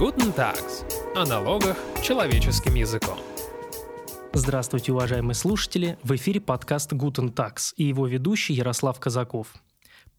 Guten Tags. О налогах человеческим языком. Здравствуйте, уважаемые слушатели! В эфире подкаст Guten Tax и его ведущий Ярослав Казаков.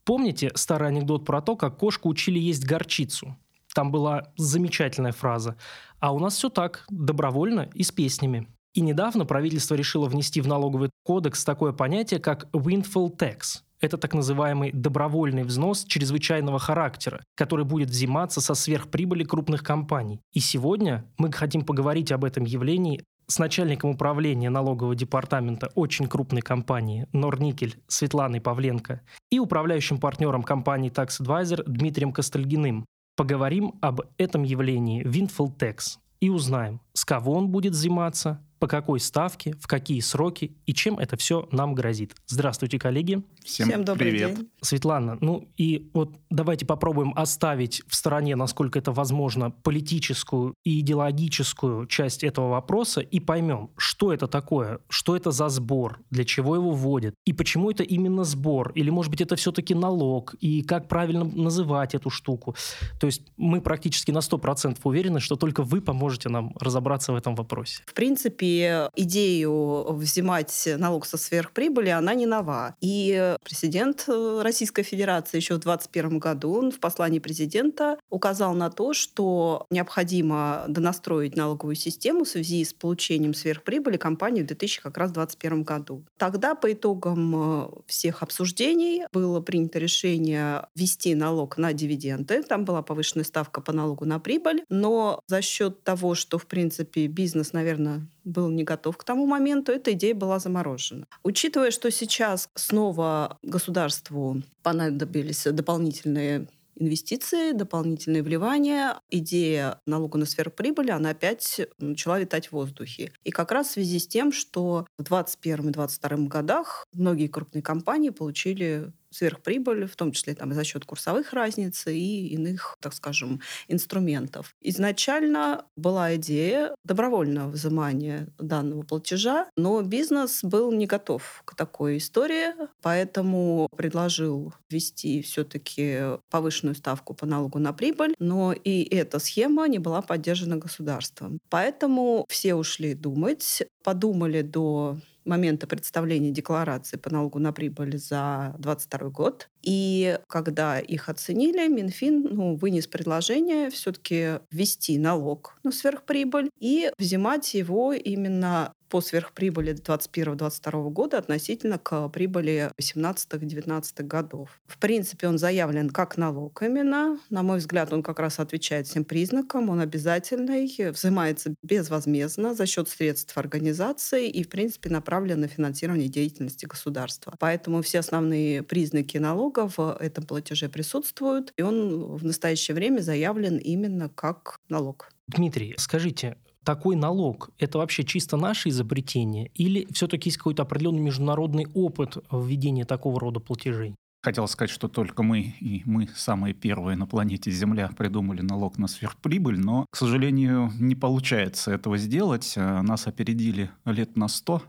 Помните старый анекдот про то, как кошку учили есть горчицу? Там была замечательная фраза. А у нас все так, добровольно и с песнями. И недавно правительство решило внести в налоговый кодекс такое понятие, как windfall tax – это так называемый добровольный взнос чрезвычайного характера, который будет взиматься со сверхприбыли крупных компаний. И сегодня мы хотим поговорить об этом явлении с начальником управления налогового департамента очень крупной компании Норникель Светланой Павленко и управляющим партнером компании Tax Advisor Дмитрием Костальгиным. Поговорим об этом явлении Windfall Tax и узнаем, с кого он будет взиматься, по какой ставке, в какие сроки и чем это все нам грозит. Здравствуйте, коллеги. Всем, Всем добрый привет. день. Светлана, ну и вот давайте попробуем оставить в стороне, насколько это возможно, политическую и идеологическую часть этого вопроса и поймем, что это такое, что это за сбор, для чего его вводят и почему это именно сбор, или может быть это все-таки налог, и как правильно называть эту штуку. То есть мы практически на 100% уверены, что только вы поможете нам разобраться в этом вопросе. В принципе, идею взимать налог со сверхприбыли, она не нова. И президент э, Российской Федерации еще в 2021 году он в послании президента указал на то, что необходимо донастроить налоговую систему в связи с получением сверхприбыли компании в 2021 году. Тогда по итогам э, всех обсуждений было принято решение ввести налог на дивиденды. Там была повышенная ставка по налогу на прибыль. Но за счет того, что, в принципе, бизнес, наверное, был не готов к тому моменту, эта идея была заморожена. Учитывая, что сейчас снова государству понадобились дополнительные инвестиции, дополнительные вливания, идея налога на сферу прибыли, она опять начала летать в воздухе. И как раз в связи с тем, что в 2021 и 2022 годах многие крупные компании получили сверхприбыль, в том числе там, за счет курсовых разниц и иных, так скажем, инструментов. Изначально была идея добровольного взимания данного платежа, но бизнес был не готов к такой истории, поэтому предложил ввести все-таки повышенную ставку по налогу на прибыль, но и эта схема не была поддержана государством. Поэтому все ушли думать, подумали до момента представления декларации по налогу на прибыль за 2022 год. И когда их оценили, Минфин ну, вынес предложение все-таки ввести налог на сверхприбыль и взимать его именно по сверхприбыли 2021-2022 года относительно к прибыли 18-19 годов. В принципе, он заявлен как налог именно. На мой взгляд, он как раз отвечает всем признакам. Он обязательный, взимается безвозмездно за счет средств организации и, в принципе, направлен на финансирование деятельности государства. Поэтому все основные признаки налога в этом платеже присутствуют, и он в настоящее время заявлен именно как налог. Дмитрий, скажите, такой налог – это вообще чисто наше изобретение или все-таки есть какой-то определенный международный опыт введения такого рода платежей? Хотел сказать, что только мы и мы самые первые на планете Земля придумали налог на сверхприбыль, но, к сожалению, не получается этого сделать. Нас опередили лет на сто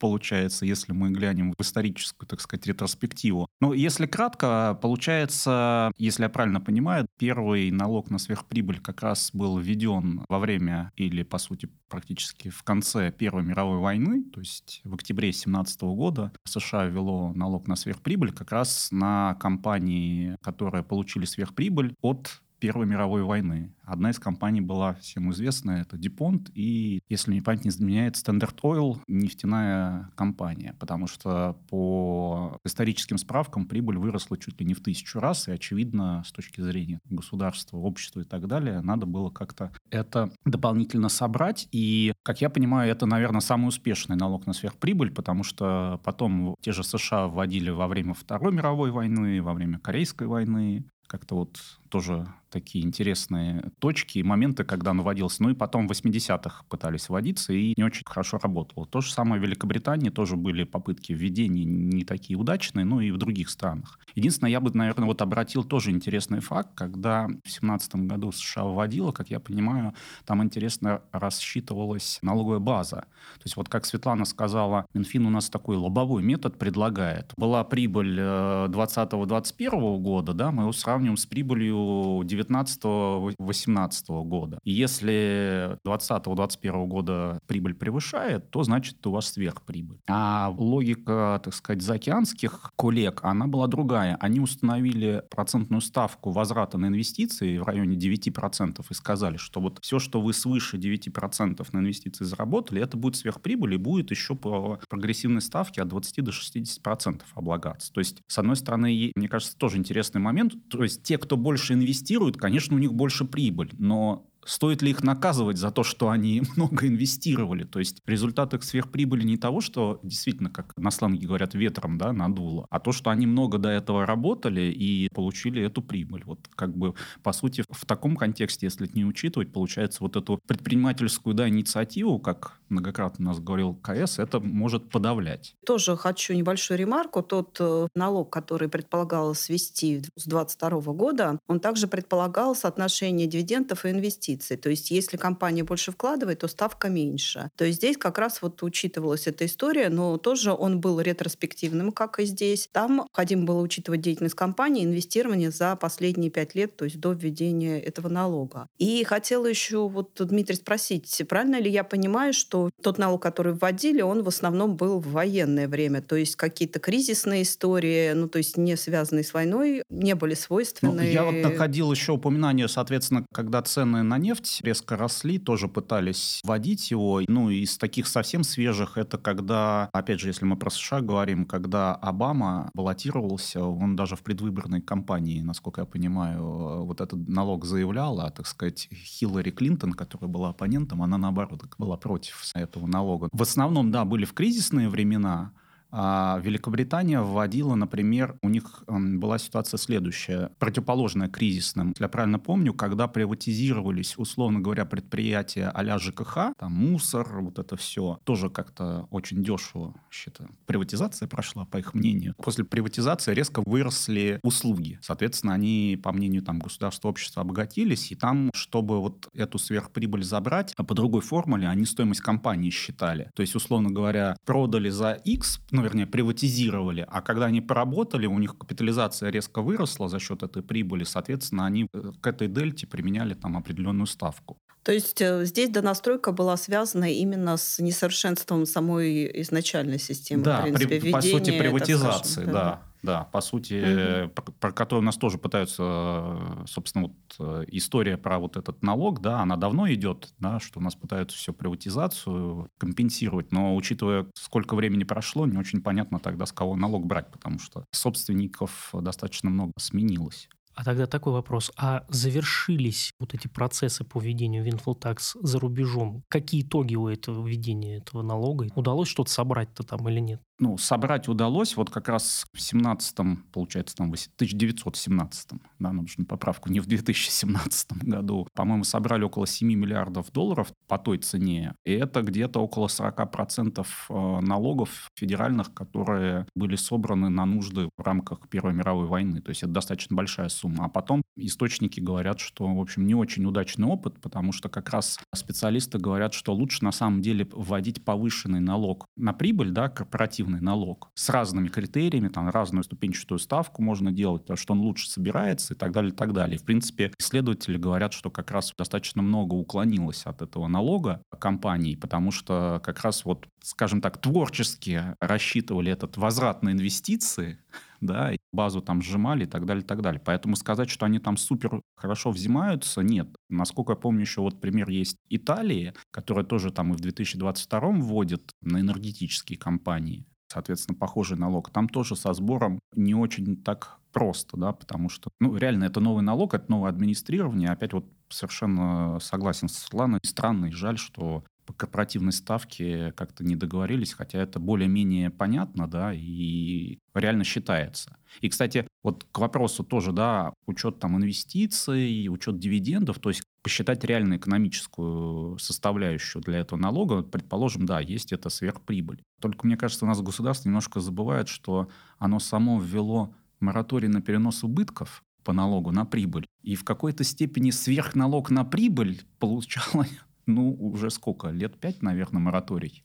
получается, если мы глянем в историческую, так сказать, ретроспективу. Но если кратко, получается, если я правильно понимаю, первый налог на сверхприбыль как раз был введен во время или, по сути, практически в конце Первой мировой войны, то есть в октябре 17 года США ввело налог на сверхприбыль как раз на компании, которые получили сверхприбыль от Первой мировой войны. Одна из компаний была всем известная, это DuPont, и, если мне память не изменяет, Standard Oil, нефтяная компания, потому что по историческим справкам прибыль выросла чуть ли не в тысячу раз, и, очевидно, с точки зрения государства, общества и так далее, надо было как-то это дополнительно собрать, и, как я понимаю, это, наверное, самый успешный налог на сверхприбыль, потому что потом те же США вводили во время Второй мировой войны, во время Корейской войны, как-то вот тоже такие интересные точки и моменты, когда он вводился. Ну и потом в 80-х пытались вводиться, и не очень хорошо работало. То же самое в Великобритании, тоже были попытки введения не такие удачные, ну и в других странах. Единственное, я бы, наверное, вот обратил тоже интересный факт, когда в 17 году США вводила, как я понимаю, там интересно рассчитывалась налоговая база. То есть вот как Светлана сказала, Минфин у нас такой лобовой метод предлагает. Была прибыль 2020-2021 э, года, да, мы его сравниваем сравниваем с прибылью 19-18 года. И если 20-21 года прибыль превышает, то значит у вас сверхприбыль. А логика, так сказать, заокеанских коллег, она была другая. Они установили процентную ставку возврата на инвестиции в районе 9% и сказали, что вот все, что вы свыше 9% на инвестиции заработали, это будет сверхприбыль и будет еще по прогрессивной ставке от 20 до 60% облагаться. То есть, с одной стороны, мне кажется, тоже интересный момент. То есть, те, кто больше инвестирует, конечно, у них больше прибыль, но Стоит ли их наказывать за то, что они много инвестировали? То есть результат их сверхприбыли не того, что действительно, как на сленге говорят, ветром да, надуло, а то, что они много до этого работали и получили эту прибыль. Вот как бы, по сути, в таком контексте, если это не учитывать, получается вот эту предпринимательскую да, инициативу, как многократно у нас говорил КС, это может подавлять. Тоже хочу небольшую ремарку. Тот э, налог, который предполагалось ввести с 2022 года, он также предполагал соотношение дивидендов и инвестиций инвестиций. То есть если компания больше вкладывает, то ставка меньше. То есть здесь как раз вот учитывалась эта история, но тоже он был ретроспективным, как и здесь. Там необходимо было учитывать деятельность компании, инвестирование за последние пять лет, то есть до введения этого налога. И хотела еще вот Дмитрий спросить, правильно ли я понимаю, что тот налог, который вводили, он в основном был в военное время, то есть какие-то кризисные истории, ну то есть не связанные с войной, не были свойственны. Ну, я вот находил еще упоминание, соответственно, когда цены на нефть резко росли, тоже пытались вводить его. Ну, из таких совсем свежих, это когда, опять же, если мы про США говорим, когда Обама баллотировался, он даже в предвыборной кампании, насколько я понимаю, вот этот налог заявлял, а, так сказать, Хиллари Клинтон, которая была оппонентом, она, наоборот, была против этого налога. В основном, да, были в кризисные времена, а Великобритания вводила, например, у них была ситуация следующая, противоположная кризисным. Если я правильно помню, когда приватизировались, условно говоря, предприятия а ЖКХ, там мусор, вот это все, тоже как-то очень дешево, считаю. Приватизация прошла, по их мнению. После приватизации резко выросли услуги. Соответственно, они, по мнению там, государства, общества, обогатились, и там, чтобы вот эту сверхприбыль забрать, а по другой формуле они стоимость компании считали. То есть, условно говоря, продали за X, вернее, приватизировали, а когда они поработали, у них капитализация резко выросла за счет этой прибыли, соответственно, они э, к этой дельте применяли там определенную ставку. То есть э, здесь донастройка была связана именно с несовершенством самой изначальной системы, да, в принципе, при, по сути, приватизации, скажем, да. Да, по сути, угу. про, про которую нас тоже пытаются, собственно, вот э, история про вот этот налог, да, она давно идет, да, что у нас пытаются все приватизацию компенсировать, но учитывая, сколько времени прошло, не очень понятно тогда, с кого налог брать, потому что собственников достаточно много сменилось. А тогда такой вопрос. А завершились вот эти процессы по введению windfall tax за рубежом? Какие итоги у этого введения этого налога? Удалось что-то собрать-то там или нет? Ну, собрать удалось вот как раз в 17-м, получается, там, в 1917-м, да, нужно поправку, не в 2017 году. По-моему, собрали около 7 миллиардов долларов по той цене. И это где-то около 40% э, налогов федеральных, которые были собраны на нужды в рамках Первой мировой войны. То есть это достаточно большая сумма. А потом источники говорят, что, в общем, не очень удачный опыт, потому что как раз специалисты говорят, что лучше на самом деле вводить повышенный налог на прибыль, да, корпоративный прогрессивный налог с разными критериями, там разную ступенчатую ставку можно делать, потому что он лучше собирается и так далее, и так далее. В принципе, исследователи говорят, что как раз достаточно много уклонилось от этого налога компаний, потому что как раз вот, скажем так, творчески рассчитывали этот возврат на инвестиции, да, базу там сжимали и так далее, и так далее. Поэтому сказать, что они там супер хорошо взимаются, нет. Насколько я помню, еще вот пример есть Италии, которая тоже там и в 2022 вводит на энергетические компании соответственно, похожий налог. Там тоже со сбором не очень так просто, да, потому что, ну, реально, это новый налог, это новое администрирование. Опять вот совершенно согласен с Светланой. Странно и жаль, что по корпоративной ставке как-то не договорились, хотя это более-менее понятно, да, и реально считается. И, кстати, вот к вопросу тоже, да, учет там инвестиций, учет дивидендов, то есть посчитать реально экономическую составляющую для этого налога, предположим, да, есть это сверхприбыль. Только, мне кажется, у нас государство немножко забывает, что оно само ввело мораторий на перенос убытков по налогу на прибыль. И в какой-то степени сверхналог на прибыль получало, ну, уже сколько, лет пять, наверное, мораторий.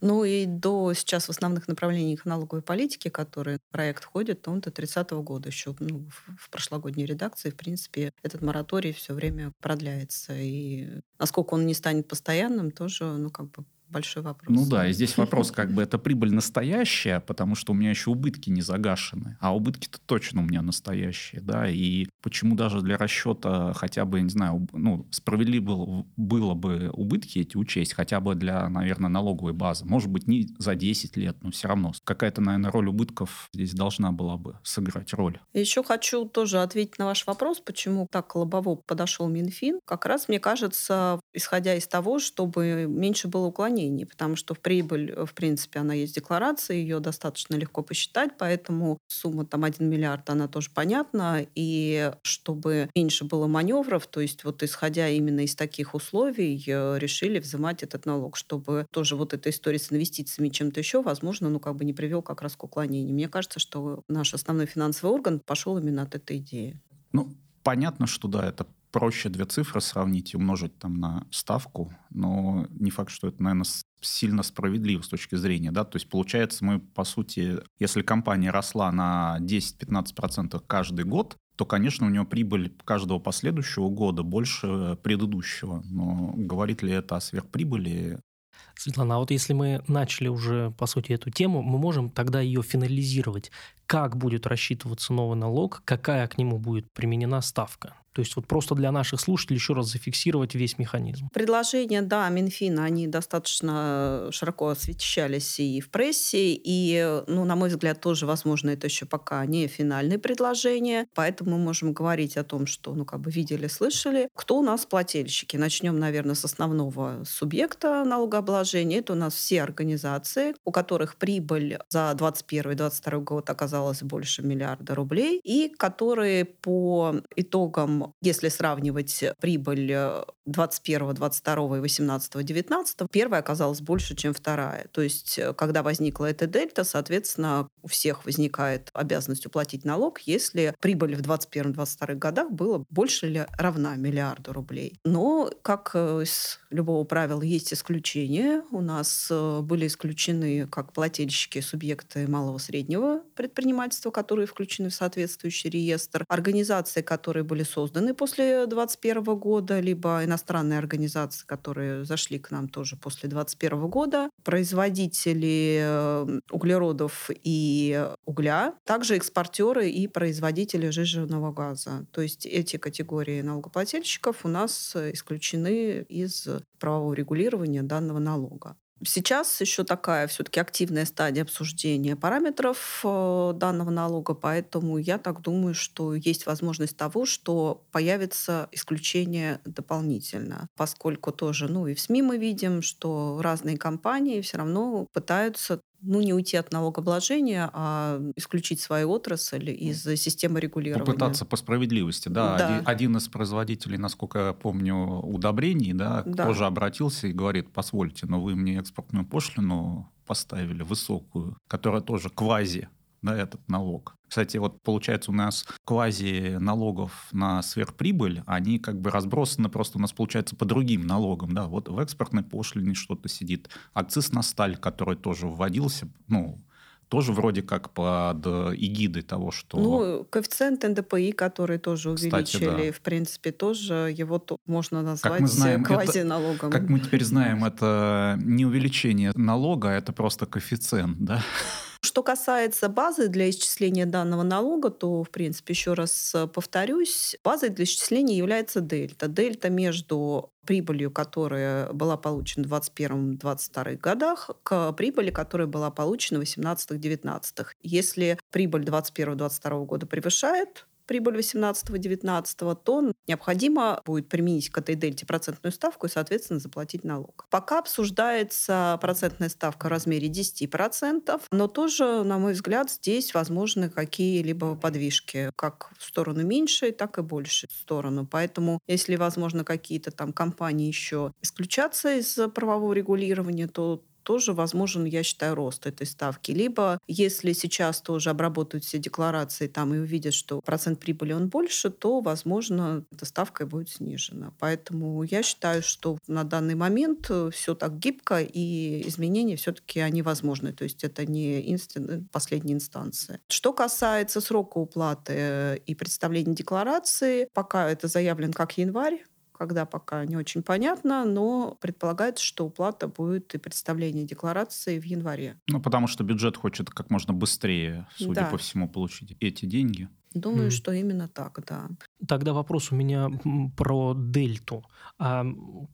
Ну и до сейчас в основных направлениях налоговой политики, которые проект ходит, он до 30 года еще ну, в прошлогодней редакции, в принципе, этот мораторий все время продляется. И насколько он не станет постоянным, тоже, ну, как бы большой вопрос. Ну да, и здесь вопрос, как бы это прибыль настоящая, потому что у меня еще убытки не загашены, а убытки-то точно у меня настоящие, да, и почему даже для расчета хотя бы, не знаю, ну, справедливо было бы убытки эти учесть, хотя бы для, наверное, налоговой базы, может быть, не за 10 лет, но все равно какая-то, наверное, роль убытков здесь должна была бы сыграть роль. Еще хочу тоже ответить на ваш вопрос, почему так лобово подошел Минфин. Как раз, мне кажется, исходя из того, чтобы меньше было уклонений отклонений, потому что в прибыль, в принципе, она есть декларация, ее достаточно легко посчитать, поэтому сумма там 1 миллиард, она тоже понятна, и чтобы меньше было маневров, то есть вот исходя именно из таких условий, э, решили взимать этот налог, чтобы тоже вот эта история с инвестициями чем-то еще, возможно, ну как бы не привел как раз к уклонению. Мне кажется, что наш основной финансовый орган пошел именно от этой идеи. Ну, понятно, что да, это проще две цифры сравнить и умножить там на ставку, но не факт, что это, наверное, сильно справедливо с точки зрения, да, то есть получается мы, по сути, если компания росла на 10-15% каждый год, то, конечно, у него прибыль каждого последующего года больше предыдущего. Но говорит ли это о сверхприбыли? Светлана, а вот если мы начали уже, по сути, эту тему, мы можем тогда ее финализировать. Как будет рассчитываться новый налог, какая к нему будет применена ставка? То есть вот просто для наших слушателей еще раз зафиксировать весь механизм. Предложения, да, Минфина, они достаточно широко освещались и в прессе, и, ну, на мой взгляд, тоже, возможно, это еще пока не финальные предложения, поэтому мы можем говорить о том, что, ну, как бы видели, слышали. Кто у нас плательщики? Начнем, наверное, с основного субъекта налогообложения. Это у нас все организации, у которых прибыль за 2021-2022 год оказалась больше миллиарда рублей, и которые по итогам если сравнивать прибыль 21, 22 и 18, 19, первая оказалась больше, чем вторая. То есть, э, когда возникла эта дельта, соответственно, у всех возникает обязанность уплатить налог, если прибыль в 21-22 годах была больше или равна миллиарду рублей. Но, как э, из любого правила, есть исключения. У нас э, были исключены как плательщики, субъекты малого-среднего предпринимательства, которые включены в соответствующий реестр, организации, которые были созданы после 2021 года, либо иностранные организации, которые зашли к нам тоже после 2021 года, производители э, углеродов и угля, также экспортеры и производители жиженного газа. То есть эти категории налогоплательщиков у нас исключены из правового регулирования данного налога. Сейчас еще такая все-таки активная стадия обсуждения параметров э, данного налога, поэтому я так думаю, что есть возможность того, что появится исключение дополнительно, поскольку тоже, ну и в СМИ мы видим, что разные компании все равно пытаются ну, не уйти от налогообложения, а исключить свою отрасль из системы регулирования. Попытаться по справедливости, да. да. Один, один из производителей, насколько я помню, удобрений, да, да, тоже обратился и говорит, позвольте, но вы мне экспортную пошлину поставили высокую, которая тоже квази да, этот налог. Кстати, вот получается у нас квази налогов на сверхприбыль, они как бы разбросаны просто у нас получается по другим налогам. Да, вот в экспортной пошлине что-то сидит. Акциз на сталь, который тоже вводился, ну, тоже вроде как под эгидой того, что... Ну, коэффициент НДПИ, который тоже увеличили, Кстати, да. в принципе, тоже его можно назвать как мы знаем, квазиналогом. Это, как мы теперь знаем, это не увеличение налога, это просто коэффициент, да? Что касается базы для исчисления данного налога, то, в принципе, еще раз э, повторюсь, базой для исчисления является дельта. Дельта между прибылью, которая была получена в 2021-2022 годах, к прибыли, которая была получена в 2018-2019. Если прибыль 2021-2022 года превышает прибыль 18-19, то необходимо будет применить к этой дельте процентную ставку и, соответственно, заплатить налог. Пока обсуждается процентная ставка в размере 10%, но тоже, на мой взгляд, здесь возможны какие-либо подвижки, как в сторону меньшей, так и большей сторону. Поэтому, если, возможно, какие-то там компании еще исключаться из правового регулирования, то тоже возможен, я считаю, рост этой ставки. Либо, если сейчас тоже обработают все декларации там и увидят, что процент прибыли он больше, то, возможно, эта ставка будет снижена. Поэтому я считаю, что на данный момент э, все так гибко, и изменения все-таки они возможны. То есть это не инст... последняя инстанция. Что касается срока уплаты э, и представления декларации, пока это заявлен как январь, когда пока не очень понятно, но предполагается, что уплата будет и представление декларации в январе. Ну, потому что бюджет хочет как можно быстрее, судя да. по всему, получить эти деньги. Думаю, mm. что именно так, да. Тогда вопрос у меня про дельту. А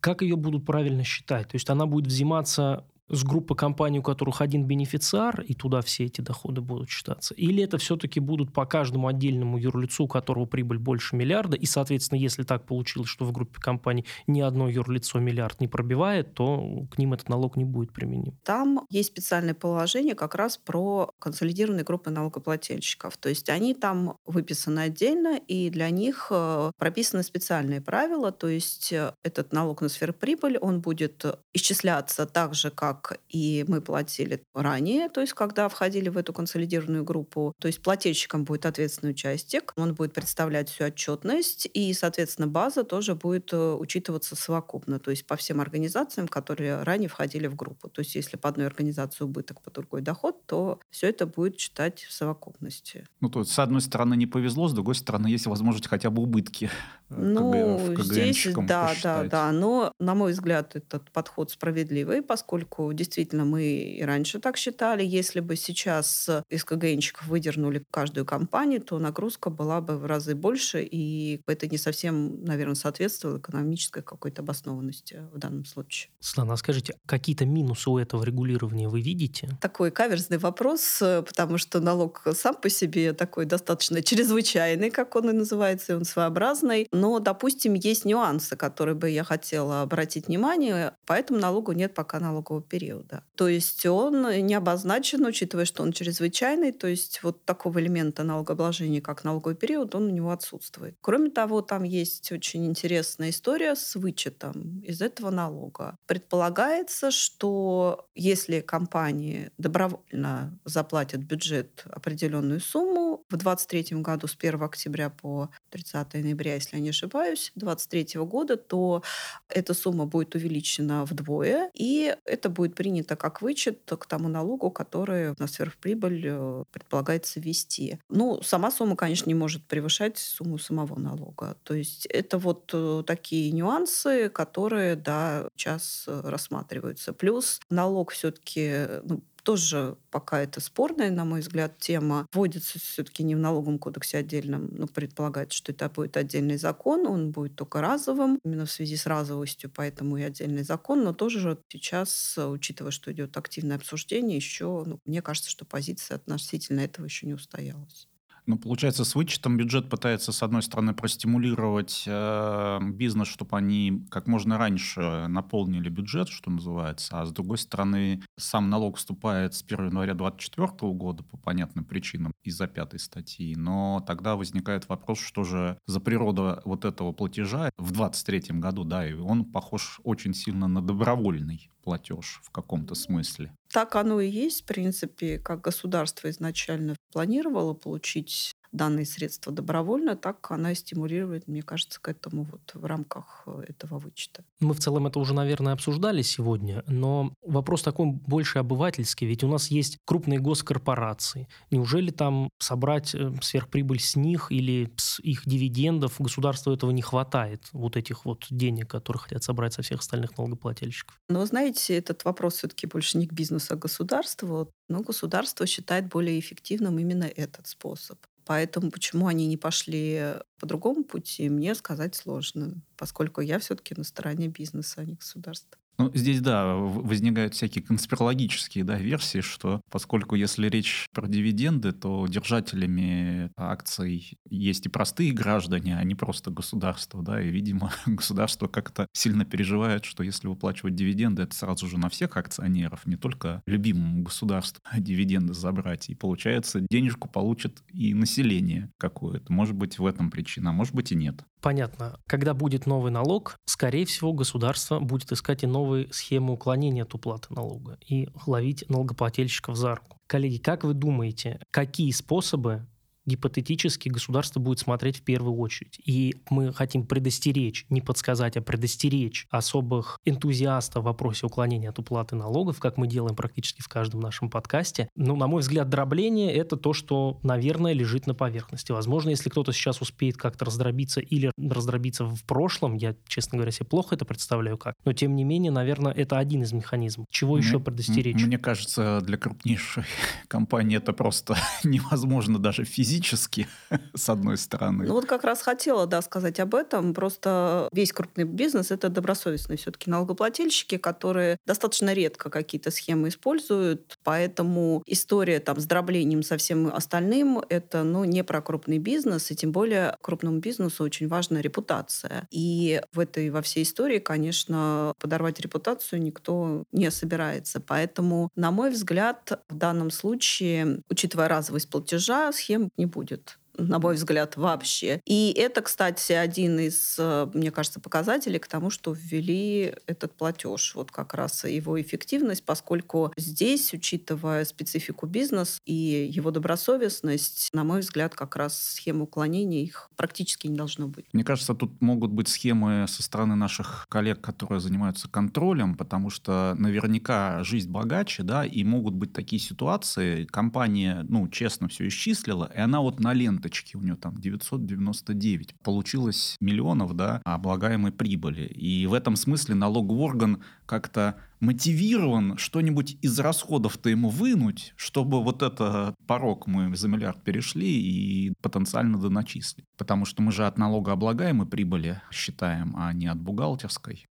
как ее будут правильно считать? То есть она будет взиматься с группы компаний, у которых один бенефициар, и туда все эти доходы будут считаться? Или это все-таки будут по каждому отдельному юрлицу, у которого прибыль больше миллиарда, и, соответственно, если так получилось, что в группе компаний ни одно юрлицо миллиард не пробивает, то к ним этот налог не будет применим? Там есть специальное положение как раз про консолидированные группы налогоплательщиков. То есть они там выписаны отдельно, и для них э, прописаны специальные правила, то есть э, этот налог на сверхприбыль, он будет исчисляться так же, как как и мы платили ранее, то есть когда входили в эту консолидированную группу. То есть плательщиком будет ответственный участник, он будет представлять всю отчетность, и, соответственно, база тоже будет э, учитываться совокупно, то есть по всем организациям, которые ранее входили в группу. То есть если по одной организации убыток, по другой доход, то все это будет читать в совокупности. Ну, то есть, с одной стороны, не повезло, с другой стороны, есть возможность хотя бы убытки э, ну, здесь, да, да, да. Но, на мой взгляд, этот подход справедливый, поскольку действительно мы и раньше так считали. Если бы сейчас из КГНщиков выдернули каждую компанию, то нагрузка была бы в разы больше, и это не совсем, наверное, соответствовало экономической какой-то обоснованности в данном случае. Светлана, а скажите, какие-то минусы у этого регулирования вы видите? Такой каверзный вопрос, потому что налог сам по себе такой достаточно чрезвычайный, как он и называется, и он своеобразный. Но, допустим, есть нюансы, которые бы я хотела обратить внимание. По этому налогу нет пока налогового периода. То есть он не обозначен, учитывая, что он чрезвычайный, то есть вот такого элемента налогообложения, как налоговый период, он у него отсутствует. Кроме того, там есть очень интересная история с вычетом из этого налога. Предполагается, что если компании добровольно заплатят бюджет определенную сумму, в 2023 году с 1 октября по 30 ноября, если не ошибаюсь, 2023 года, то эта сумма будет увеличена вдвое, и это будет принято как вычет к тому налогу, который на сверхприбыль э, предполагается ввести. Ну, сама сумма, конечно, не может превышать сумму самого налога. То есть это вот э, такие нюансы, которые, да, сейчас э, рассматриваются. Плюс налог все-таки ну, тоже пока это спорная, на мой взгляд, тема. Вводится все-таки не в налоговом кодексе отдельном, но предполагается, что это будет отдельный закон, он будет только разовым, именно в связи с разовостью, поэтому и отдельный закон, но тоже сейчас, учитывая, что идет активное обсуждение, еще, ну, мне кажется, что позиция относительно этого еще не устоялась. Ну, получается, с вычетом бюджет пытается, с одной стороны, простимулировать э, бизнес, чтобы они как можно раньше наполнили бюджет, что называется, а с другой стороны, сам налог вступает с 1 января 2024 года по понятным причинам из-за пятой статьи, но тогда возникает вопрос, что же за природа вот этого платежа в 2023 году, да, и он похож очень сильно на добровольный платеж в каком-то смысле. Так оно и есть, в принципе, как государство изначально планировало получить данные средства добровольно, так она и стимулирует, мне кажется, к этому вот в рамках э, этого вычета. Мы в целом это уже, наверное, обсуждали сегодня, но вопрос такой больше обывательский, ведь у нас есть крупные госкорпорации. Неужели там собрать э, сверхприбыль с них или с их дивидендов государству этого не хватает, вот этих вот денег, которые хотят собрать со всех остальных налогоплательщиков? Но, знаете, этот вопрос все-таки больше не к бизнесу, а к государству. Но государство считает более эффективным именно этот способ. Поэтому почему они не пошли по другому пути, мне сказать сложно, поскольку я все-таки на стороне бизнеса, а не государства. Ну, здесь, да, возникают всякие конспирологические да, версии, что поскольку если речь про дивиденды, то держателями акций есть и простые граждане, а не просто государство, да, и, видимо, государство как-то сильно переживает, что если выплачивать дивиденды, это сразу же на всех акционеров, не только любимому государству дивиденды забрать. И получается, денежку получит и население какое-то. Может быть, в этом причина, а может быть и нет. Понятно. Когда будет новый налог, скорее всего, государство будет искать и новые схемы уклонения от уплаты налога и ловить налогоплательщиков за руку. Коллеги, как вы думаете, какие способы гипотетически государство будет смотреть в первую очередь. И мы хотим предостеречь, не подсказать, а предостеречь особых энтузиастов в вопросе уклонения от уплаты налогов, как мы делаем практически в каждом нашем подкасте. Ну, на мой взгляд, дробление – это то, что, наверное, лежит на поверхности. Возможно, если кто-то сейчас успеет как-то раздробиться или раздробиться в прошлом, я, честно говоря, себе плохо это представляю как, но, тем не менее, наверное, это один из механизмов. Чего мне, еще предостеречь? Мне кажется, для крупнейшей компании это просто невозможно даже физически физически, с одной стороны. Ну вот как раз хотела, да, сказать об этом. Просто весь крупный бизнес – это добросовестные все-таки налогоплательщики, которые достаточно редко какие-то схемы используют, поэтому история там с дроблением со всем остальным – это, ну, не про крупный бизнес, и тем более крупному бизнесу очень важна репутация. И в этой, во всей истории, конечно, подорвать репутацию никто не собирается. Поэтому, на мой взгляд, в данном случае, учитывая разовость платежа, схем не будет на мой взгляд, вообще. И это, кстати, один из, э, мне кажется, показателей к тому, что ввели этот платеж. Вот как раз его эффективность, поскольку здесь, учитывая специфику бизнеса и его добросовестность, на мой взгляд, как раз схемы уклонения их практически не должно быть. Мне кажется, тут могут быть схемы со стороны наших коллег, которые занимаются контролем, потому что наверняка жизнь богаче, да, и могут быть такие ситуации, компания, ну, честно все исчислила, и она вот на ленту ленточки, у нее там 999. Получилось миллионов, да, облагаемой прибыли. И в этом смысле налоговый орган как-то мотивирован что-нибудь из расходов-то ему вынуть, чтобы вот этот порог мы за миллиард перешли и потенциально доначислить. Потому что мы же от налогооблагаемой прибыли считаем, а не от бухгалтерской.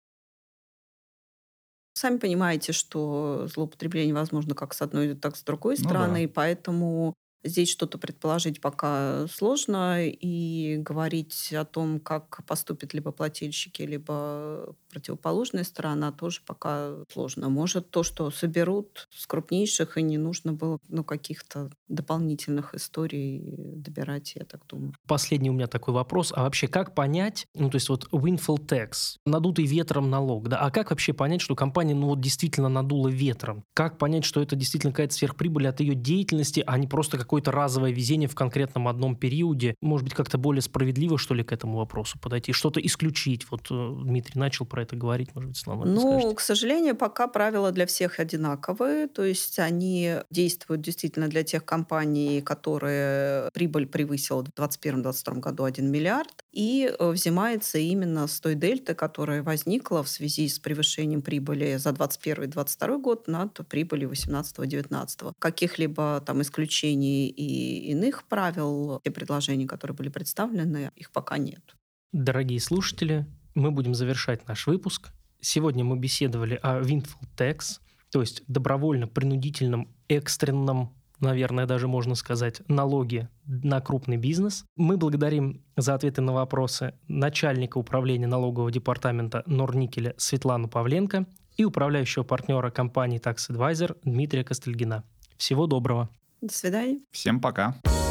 Сами понимаете, что злоупотребление возможно как с одной, так и с другой ну стороны, да. поэтому Здесь что-то предположить пока сложно, и говорить о том, как поступят либо плательщики, либо противоположная сторона, тоже пока сложно. Может, то, что соберут с крупнейших, и не нужно было ну, каких-то дополнительных историй добирать, я так думаю. Последний у меня такой вопрос. А вообще, как понять, ну, то есть вот windfall tax, надутый ветром налог, да, а как вообще понять, что компания, ну, вот действительно надула ветром? Как понять, что это действительно какая-то сверхприбыль от ее деятельности, а не просто какое-то разовое везение в конкретном одном периоде? Может быть, как-то более справедливо, что ли, к этому вопросу подойти? Что-то исключить? Вот э, Дмитрий начал про это говорить, может быть, Слава, Ну, скажете? к сожалению, пока правила для всех одинаковые, то есть они действуют действительно для тех компаний, которые прибыль превысила в 2021-2022 году 1 миллиард, и э, взимается именно с той дельты, которая возникла в связи с превышением прибыли за 2021-2022 год над прибылью 2018-2019. Каких-либо там исключений и иных правил, те предложения, которые были представлены, их пока нет. Дорогие слушатели, мы будем завершать наш выпуск. Сегодня мы беседовали о Windfall Tax, то есть добровольно-принудительном экстренном наверное, даже можно сказать, налоги на крупный бизнес. Мы благодарим за ответы на вопросы начальника управления налогового департамента Норникеля Светлану Павленко и управляющего партнера компании Tax Advisor Дмитрия Костельгина. Всего доброго. До свидания. Всем пока. Пока.